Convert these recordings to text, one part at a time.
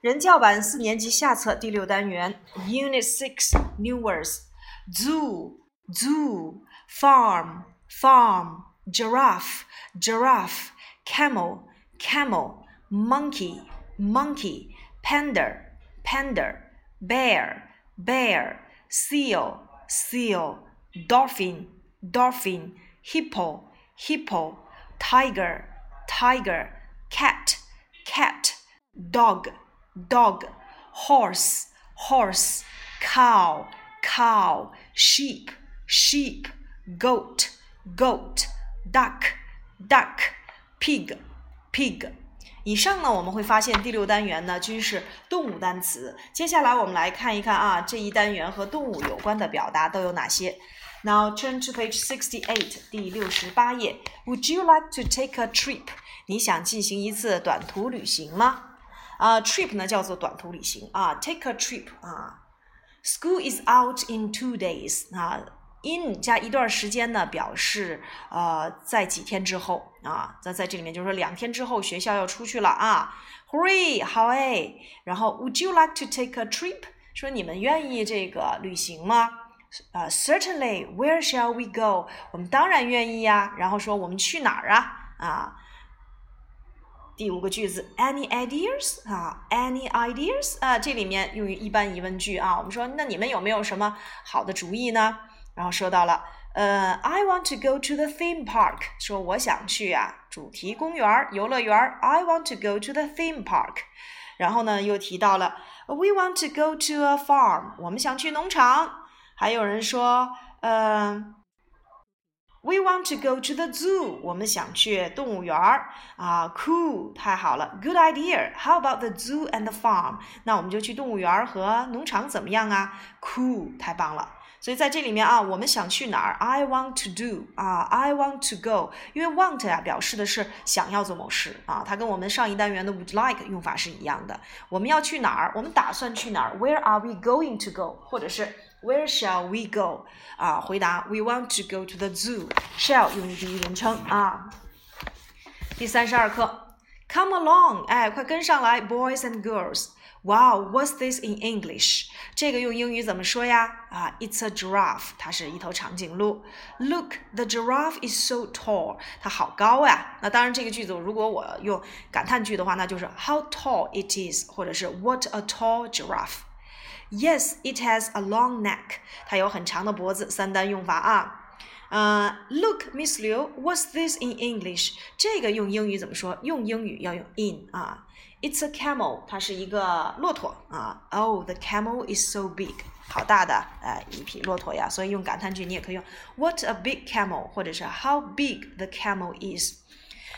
人教版四年级下册第六单元，Unit Six New Words Zoo Zoo Farm Farm Giraffe Giraffe Camel Camel Monkey Monkey Panda Panda Bear Bear Seal Seal Dolphin Dolphin Hippo Hippo Tiger Tiger Cat Cat Dog dog, horse, horse, cow, cow, sheep, sheep, goat, goat, duck, duck, pig, pig。以上呢，我们会发现第六单元呢均是动物单词。接下来我们来看一看啊，这一单元和动物有关的表达都有哪些。Now turn to page sixty-eight，第六十八页。Would you like to take a trip？你想进行一次短途旅行吗？ 啊，trip 呢叫做短途旅行啊，take a trip 啊。School is out in two days 啊，in 加一段时间呢，表示呃在几天之后啊。那在这里面就是说两天之后学校要出去了啊。Hurry，好哎。然后，Would you like to take a trip？说你们愿意这个旅行吗？啊，Certainly。Where shall we go？我们当然愿意呀。然后说我们去哪儿啊？啊。第五个句子，Any ideas 啊？Any ideas 啊？这里面用于一般疑问句啊。我们说，那你们有没有什么好的主意呢？然后说到了，呃，I want to go to the theme park，说我想去啊，主题公园、游乐园。I want to go to the theme park。然后呢，又提到了，We want to go to a farm，我们想去农场。还有人说，嗯。We want to go to the zoo. 我们想去动物园儿啊，Cool，太好了，Good idea. How about the zoo and the farm? 那我们就去动物园和农场怎么样啊？Cool，太棒了。所以在这里面啊，我们想去哪儿？I want to do 啊，I want to go。因为 want 呀表示的是想要做某事啊，它跟我们上一单元的 would like 用法是一样的。我们要去哪儿？我们打算去哪儿？Where are we going to go？或者是 Where shall we go？啊，回答 We want to go to the zoo。shall 用于第一人称啊。第三十二课，Come along，哎，快跟上来，boys and girls。Wow, what's this in English？这个用英语怎么说呀？啊，It's a giraffe，它是一头长颈鹿。Look, the giraffe is so tall，它好高呀。那当然，这个句子如果我用感叹句的话，那就是 How tall it is，或者是 What a tall giraffe。Yes, it has a long neck. 它有很长的脖子。三单用法啊。 呃、uh,，Look, Miss Liu, what's this in English？这个用英语怎么说？用英语要用 in 啊。It's a camel，它是一个骆驼啊。Oh, the camel is so big，好大的呃一匹骆驼呀。所以用感叹句你也可以用 What a big camel，或者是 How big the camel is。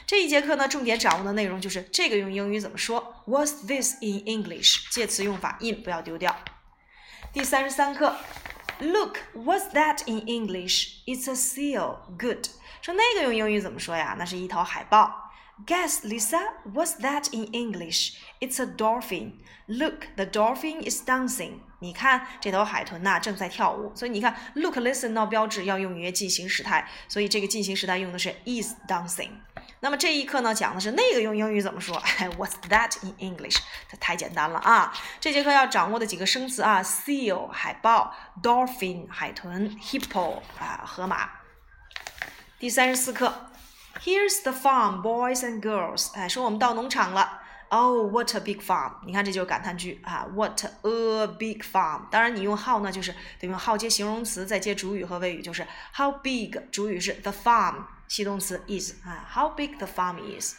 这一节课呢，重点掌握的内容就是这个用英语怎么说？What's this in English？介词用法 in 不要丢掉。第三十三课，Look, what's that in English? It's a seal. Good. 说那个用英语怎么说呀？那是一头海豹。Guess, Lisa, what's that in English? It's a dolphin. Look, the dolphin is dancing. 你看这头海豚呐，正在跳舞。所以你看，look, listen 到标志要用于进行时态，所以这个进行时态用的是 is dancing。那么这一课呢，讲的是那个用英语怎么说？哎，What's that in English？它太简单了啊！这节课要掌握的几个生词啊：seal 海豹，dolphin 海豚，hippo 啊河马。第三十四课，Here's the farm, boys and girls。哎，说我们到农场了。Oh, what a big farm！你看这就是感叹句啊，What a big farm！当然你用 how 呢，就是得用 how 接形容词，再接主语和谓语，就是 How big？主语是 the farm。系动词 is 啊，How big the farm is?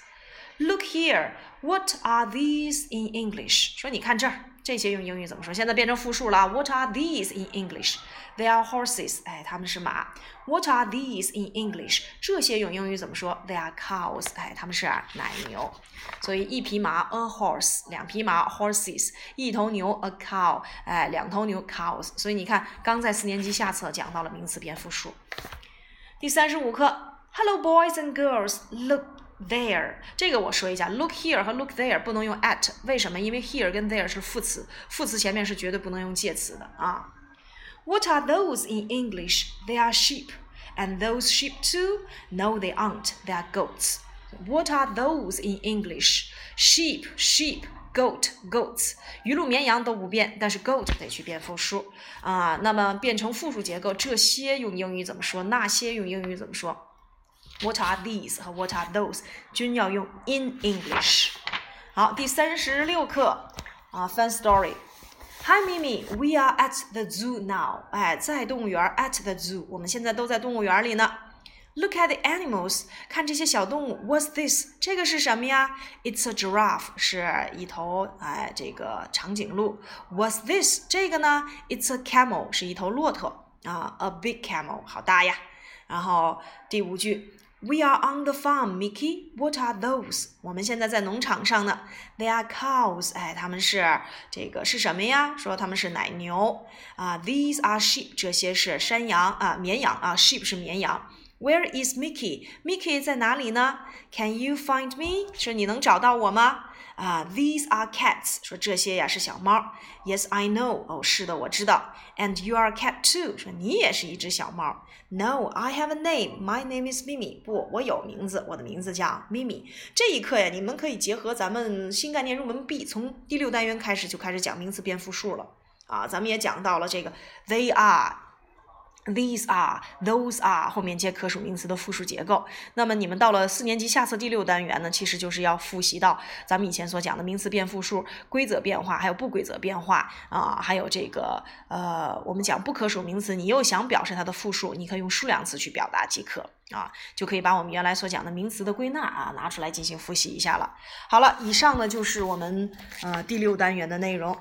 Look here, what are these in English? 说你看这儿，这些用英语怎么说？现在变成复数了。What are these in English? They are horses. 哎，他们是马。What are these in English? 这些用英语怎么说？They are cows. 哎，他们是奶牛。所以一匹马 a horse，两匹马 horses，一头牛 a cow，哎，两头牛 cows。所以你看，刚在四年级下册讲到了名词变复数。第三十五课。Hello, boys and girls, look. There. 这个我说一下，look here 和 look there 不能用 at，为什么？因为 here 跟 there 是副词，副词前面是绝对不能用介词的啊。What are those in English? They are sheep. And those sheep too? No, they aren't. They are goats. What are those in English? Sheep, sheep, goat goats，鱼鹿绵羊都不变，但是 goat 得去变复数啊。那么变成复数结构，这些用英语怎么说？那些用英语怎么说？What are these 和 What are those 均要用 in English。好，第三十六课啊，Fun Story。Hi Mimi, we are at the zoo now。哎，在动物园，at the zoo，我们现在都在动物园里呢。Look at the animals，看这些小动物。What's this？这个是什么呀？It's a giraffe，是一头哎这个长颈鹿。What's this？这个呢？It's a camel，是一头骆驼啊，a big camel，好大呀。然后第五句，We are on the farm, Mickey. What are those？我们现在在农场上呢。They are cows，哎，他们是这个是什么呀？说他们是奶牛啊。These are sheep，这些是山羊啊，绵羊啊，sheep 是绵羊。Where is Mickey? Mickey 在哪里呢？Can you find me? 说你能找到我吗？啊、，These are cats. 说这些呀是小猫。Yes, I know. 哦，是的，我知道。And you are cat too. 说你也是一只小猫。No, I have a name. My name is Mimi. 不，我有名字，我的名字叫 Mimi。这一课呀，你们可以结合咱们新概念入门 B，从第六单元开始就开始讲名词变复数了。啊，咱们也讲到了这个 they are。These are, those are 后面接可数名词的复数结构。那么你们到了四年级下册第六单元呢，其实就是要复习到咱们以前所讲的名词变复数、规则变化，还有不规则变化啊，还有这个呃，我们讲不可数名词，你又想表示它的复数，你可以用数量词去表达即可啊，就可以把我们原来所讲的名词的归纳啊拿出来进行复习一下了。好了，以上呢就是我们呃第六单元的内容。